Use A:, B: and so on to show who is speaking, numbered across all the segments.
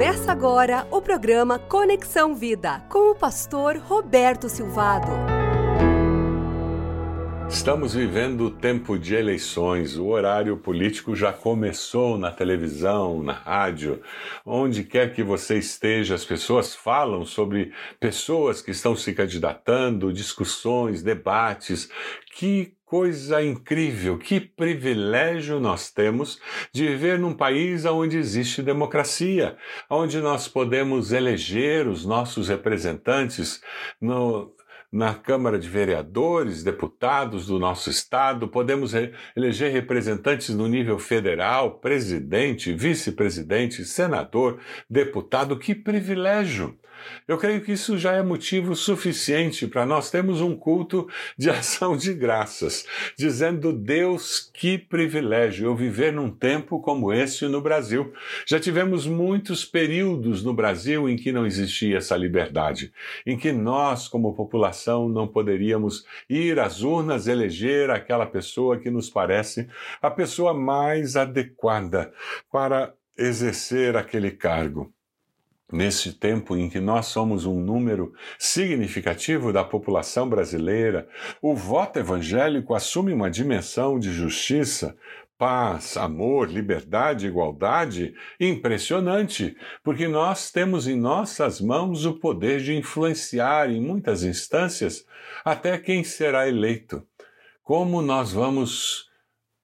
A: Começa agora o programa Conexão Vida com o pastor Roberto Silvado.
B: Estamos vivendo o tempo de eleições. O horário político já começou na televisão, na rádio, onde quer que você esteja, as pessoas falam sobre pessoas que estão se candidatando, discussões, debates. Que coisa incrível, que privilégio nós temos de viver num país onde existe democracia, onde nós podemos eleger os nossos representantes no, na Câmara de Vereadores, deputados do nosso estado, podemos eleger representantes no nível federal, presidente, vice-presidente, senador, deputado. Que privilégio! Eu creio que isso já é motivo suficiente para nós termos um culto de ação de graças, dizendo Deus que privilégio eu viver num tempo como esse no Brasil. Já tivemos muitos períodos no Brasil em que não existia essa liberdade, em que nós, como população, não poderíamos ir às urnas eleger aquela pessoa que nos parece a pessoa mais adequada para exercer aquele cargo. Nesse tempo em que nós somos um número significativo da população brasileira, o voto evangélico assume uma dimensão de justiça, paz, amor, liberdade, igualdade impressionante, porque nós temos em nossas mãos o poder de influenciar em muitas instâncias até quem será eleito. Como nós vamos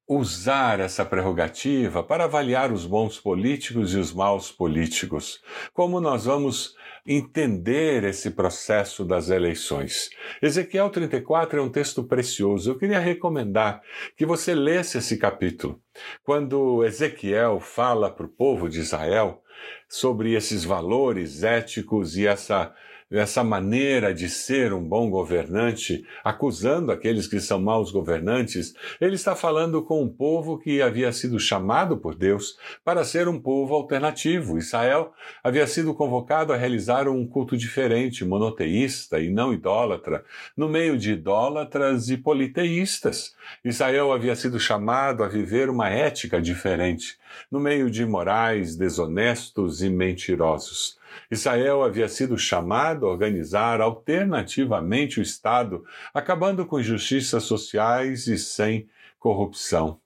B: usar essa prerrogativa para avaliar os bons políticos e os maus políticos. Como nós vamos entender esse processo das eleições? Ezequiel 34 é um texto precioso. Eu queria recomendar que você lesse esse capítulo. Quando Ezequiel fala para o povo de Israel sobre esses valores éticos e essa essa maneira de ser um bom governante, acusando aqueles que são maus governantes, ele está falando com um povo que havia sido chamado por Deus para ser um povo alternativo. Israel havia sido convocado a realizar um culto diferente, monoteísta e não idólatra, no meio de idólatras e politeístas. Israel havia sido chamado a viver uma ética diferente, no meio de morais desonestos e mentirosos. Israel havia sido chamado a organizar alternativamente o Estado, acabando com injustiças sociais e sem corrupção.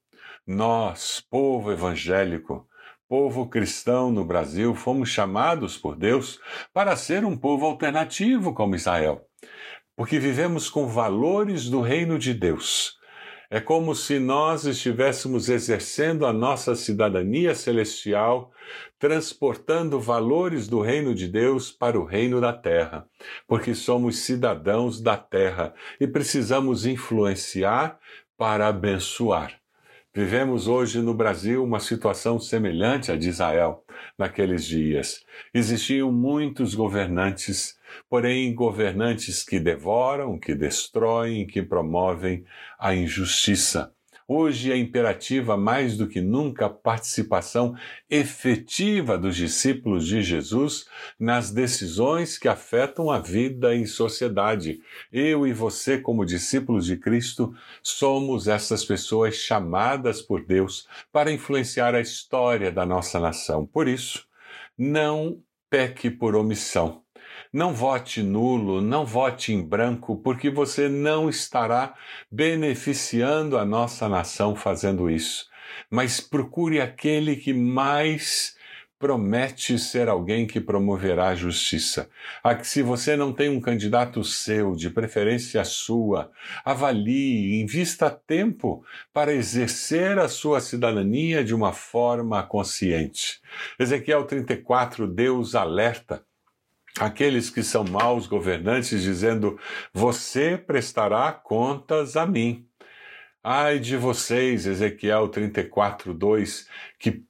B: Nós, povo evangélico, povo cristão no Brasil, fomos chamados por Deus para ser um povo alternativo como Israel, porque vivemos com valores do reino de Deus é como se nós estivéssemos exercendo a nossa cidadania celestial, transportando valores do reino de Deus para o reino da terra, porque somos cidadãos da terra e precisamos influenciar para abençoar. Vivemos hoje no Brasil uma situação semelhante à de Israel naqueles dias. Existiam muitos governantes porém governantes que devoram, que destroem, que promovem a injustiça. Hoje é imperativa mais do que nunca a participação efetiva dos discípulos de Jesus nas decisões que afetam a vida em sociedade. Eu e você, como discípulos de Cristo, somos essas pessoas chamadas por Deus para influenciar a história da nossa nação. Por isso, não peque por omissão. Não vote nulo, não vote em branco, porque você não estará beneficiando a nossa nação fazendo isso. Mas procure aquele que mais promete ser alguém que promoverá a justiça. A que se você não tem um candidato seu, de preferência sua, avalie, invista tempo para exercer a sua cidadania de uma forma consciente. Ezequiel 34, Deus alerta aqueles que são maus governantes, dizendo: Você prestará contas a mim. Ai de vocês, Ezequiel 34, 2, que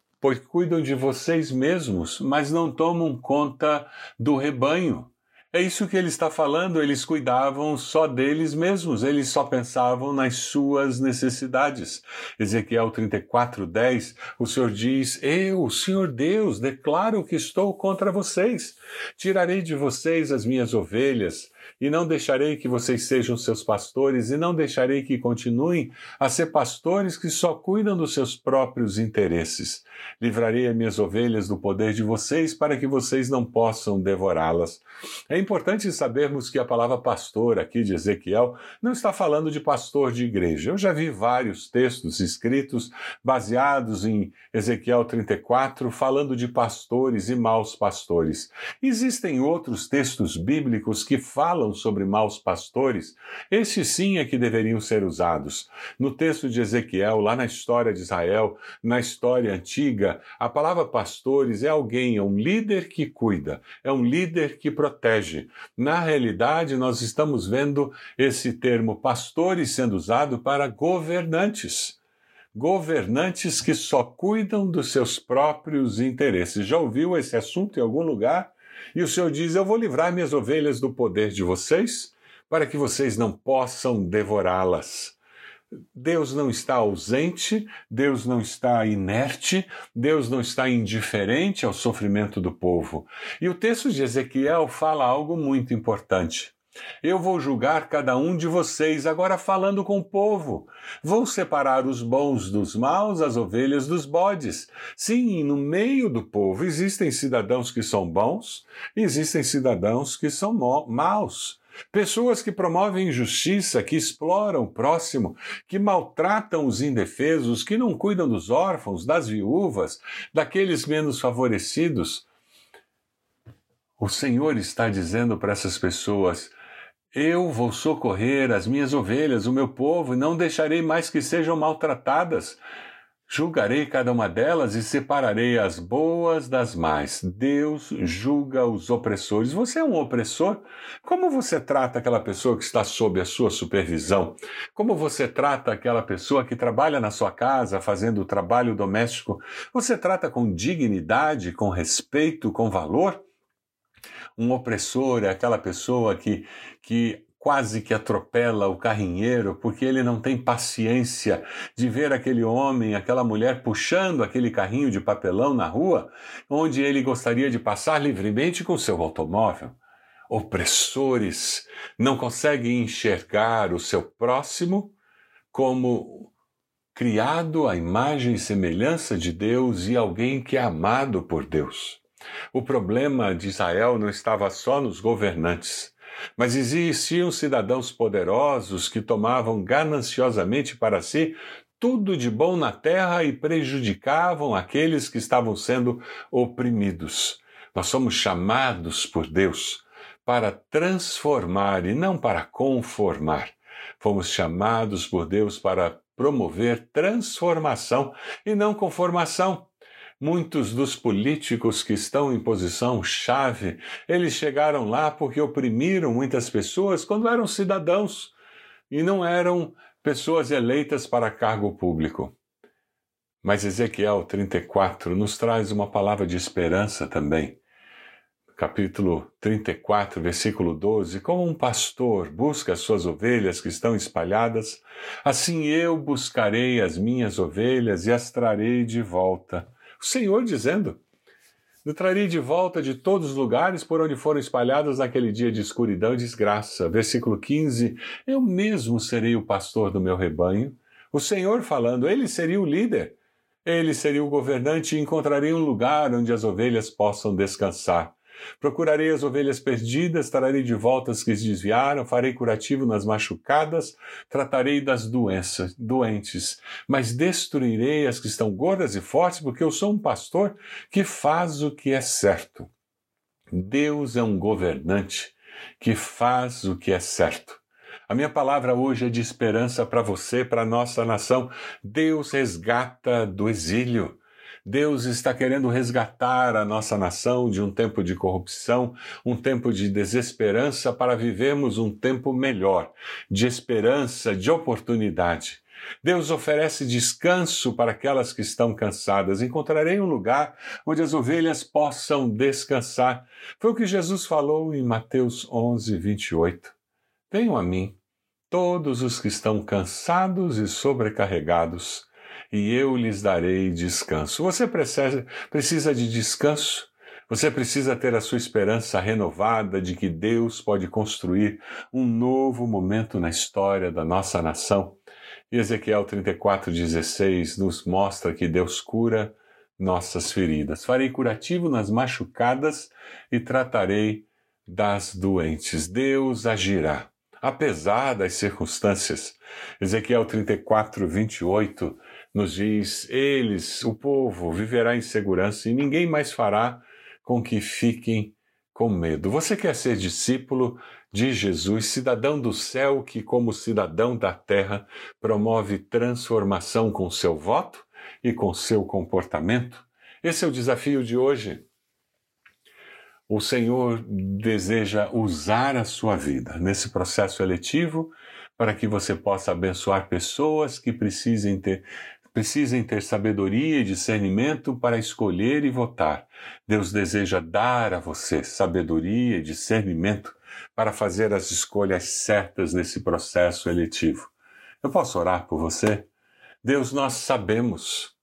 B: cuidam de vocês mesmos, mas não tomam conta do rebanho. É isso que ele está falando, eles cuidavam só deles mesmos, eles só pensavam nas suas necessidades. Ezequiel 34, 10, o Senhor diz: Eu, Senhor Deus, declaro que estou contra vocês. Tirarei de vocês as minhas ovelhas, e não deixarei que vocês sejam seus pastores, e não deixarei que continuem a ser pastores que só cuidam dos seus próprios interesses. Livrarei as minhas ovelhas do poder de vocês, para que vocês não possam devorá-las. É importante sabermos que a palavra pastor aqui de Ezequiel não está falando de pastor de igreja. Eu já vi vários textos escritos baseados em Ezequiel 34, falando de pastores e maus pastores. Existem outros textos bíblicos que falam sobre maus pastores, esses sim é que deveriam ser usados. No texto de Ezequiel, lá na história de Israel, na história antiga, a palavra pastores é alguém, é um líder que cuida, é um líder que protege. Na realidade, nós estamos vendo esse termo pastores sendo usado para governantes governantes que só cuidam dos seus próprios interesses. Já ouviu esse assunto em algum lugar? E o Senhor diz: Eu vou livrar minhas ovelhas do poder de vocês, para que vocês não possam devorá-las. Deus não está ausente, Deus não está inerte, Deus não está indiferente ao sofrimento do povo. E o texto de Ezequiel fala algo muito importante. Eu vou julgar cada um de vocês, agora falando com o povo. Vou separar os bons dos maus, as ovelhas dos bodes. Sim, no meio do povo existem cidadãos que são bons, existem cidadãos que são maus. Pessoas que promovem injustiça, que exploram o próximo, que maltratam os indefesos, que não cuidam dos órfãos, das viúvas, daqueles menos favorecidos. O Senhor está dizendo para essas pessoas: eu vou socorrer as minhas ovelhas, o meu povo, e não deixarei mais que sejam maltratadas. Julgarei cada uma delas e separarei as boas das más. Deus julga os opressores. Você é um opressor? Como você trata aquela pessoa que está sob a sua supervisão? Como você trata aquela pessoa que trabalha na sua casa fazendo o trabalho doméstico? Você trata com dignidade, com respeito, com valor? Um opressor é aquela pessoa que, que quase que atropela o carrinheiro porque ele não tem paciência de ver aquele homem, aquela mulher puxando aquele carrinho de papelão na rua, onde ele gostaria de passar livremente com seu automóvel. Opressores não conseguem enxergar o seu próximo como criado à imagem e semelhança de Deus e alguém que é amado por Deus. O problema de Israel não estava só nos governantes, mas existiam cidadãos poderosos que tomavam gananciosamente para si tudo de bom na terra e prejudicavam aqueles que estavam sendo oprimidos. Nós somos chamados por Deus para transformar e não para conformar. Fomos chamados por Deus para promover transformação e não conformação. Muitos dos políticos que estão em posição chave, eles chegaram lá porque oprimiram muitas pessoas quando eram cidadãos e não eram pessoas eleitas para cargo público. Mas Ezequiel 34 nos traz uma palavra de esperança também. Capítulo 34, versículo 12: Como um pastor busca as suas ovelhas que estão espalhadas, assim eu buscarei as minhas ovelhas e as trarei de volta o Senhor dizendo: Eu trarei de volta de todos os lugares por onde foram espalhadas naquele dia de escuridão e desgraça. Versículo 15: Eu mesmo serei o pastor do meu rebanho. O Senhor falando, ele seria o líder. Ele seria o governante e encontraria um lugar onde as ovelhas possam descansar. Procurarei as ovelhas perdidas, trarei de volta as que se desviaram, farei curativo nas machucadas, tratarei das doenças, doentes, mas destruirei as que estão gordas e fortes, porque eu sou um pastor que faz o que é certo. Deus é um governante que faz o que é certo. A minha palavra hoje é de esperança para você, para nossa nação. Deus resgata do exílio. Deus está querendo resgatar a nossa nação de um tempo de corrupção, um tempo de desesperança, para vivermos um tempo melhor, de esperança, de oportunidade. Deus oferece descanso para aquelas que estão cansadas. Encontrarei um lugar onde as ovelhas possam descansar. Foi o que Jesus falou em Mateus 11, 28. Venham a mim, todos os que estão cansados e sobrecarregados e eu lhes darei descanso. Você precisa, precisa de descanso? Você precisa ter a sua esperança renovada de que Deus pode construir um novo momento na história da nossa nação. E Ezequiel 34,16 nos mostra que Deus cura nossas feridas. Farei curativo nas machucadas e tratarei das doentes. Deus agirá, apesar das circunstâncias. Ezequiel 34, 28 nos diz: Eles, o povo, viverá em segurança e ninguém mais fará com que fiquem com medo. Você quer ser discípulo de Jesus, cidadão do céu que, como cidadão da terra, promove transformação com seu voto e com seu comportamento? Esse é o desafio de hoje. O Senhor deseja usar a sua vida nesse processo eletivo para que você possa abençoar pessoas que precisem ter precisem ter sabedoria e discernimento para escolher e votar. Deus deseja dar a você sabedoria e discernimento para fazer as escolhas certas nesse processo eletivo. Eu posso orar por você? Deus, nós sabemos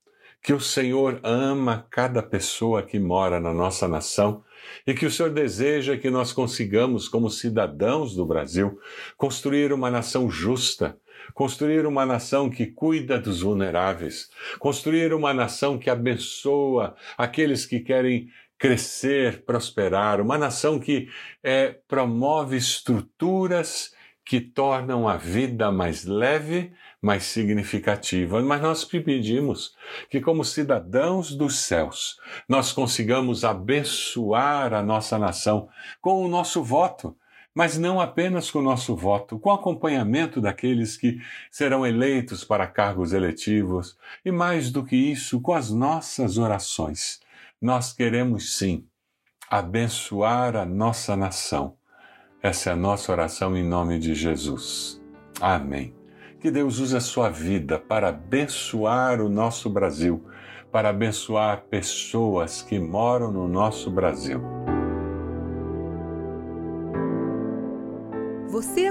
B: que o Senhor ama cada pessoa que mora na nossa nação e que o Senhor deseja que nós consigamos, como cidadãos do Brasil, construir uma nação justa, construir uma nação que cuida dos vulneráveis, construir uma nação que abençoa aqueles que querem crescer, prosperar, uma nação que é, promove estruturas que tornam a vida mais leve, mais significativa. Mas nós pedimos que, como cidadãos dos céus, nós consigamos abençoar a nossa nação com o nosso voto mas não apenas com o nosso voto, com o acompanhamento daqueles que serão eleitos para cargos eletivos e, mais do que isso, com as nossas orações. Nós queremos sim abençoar a nossa nação. Essa é a nossa oração em nome de Jesus. Amém. Que Deus use a sua vida para abençoar o nosso Brasil, para abençoar pessoas que moram no nosso Brasil.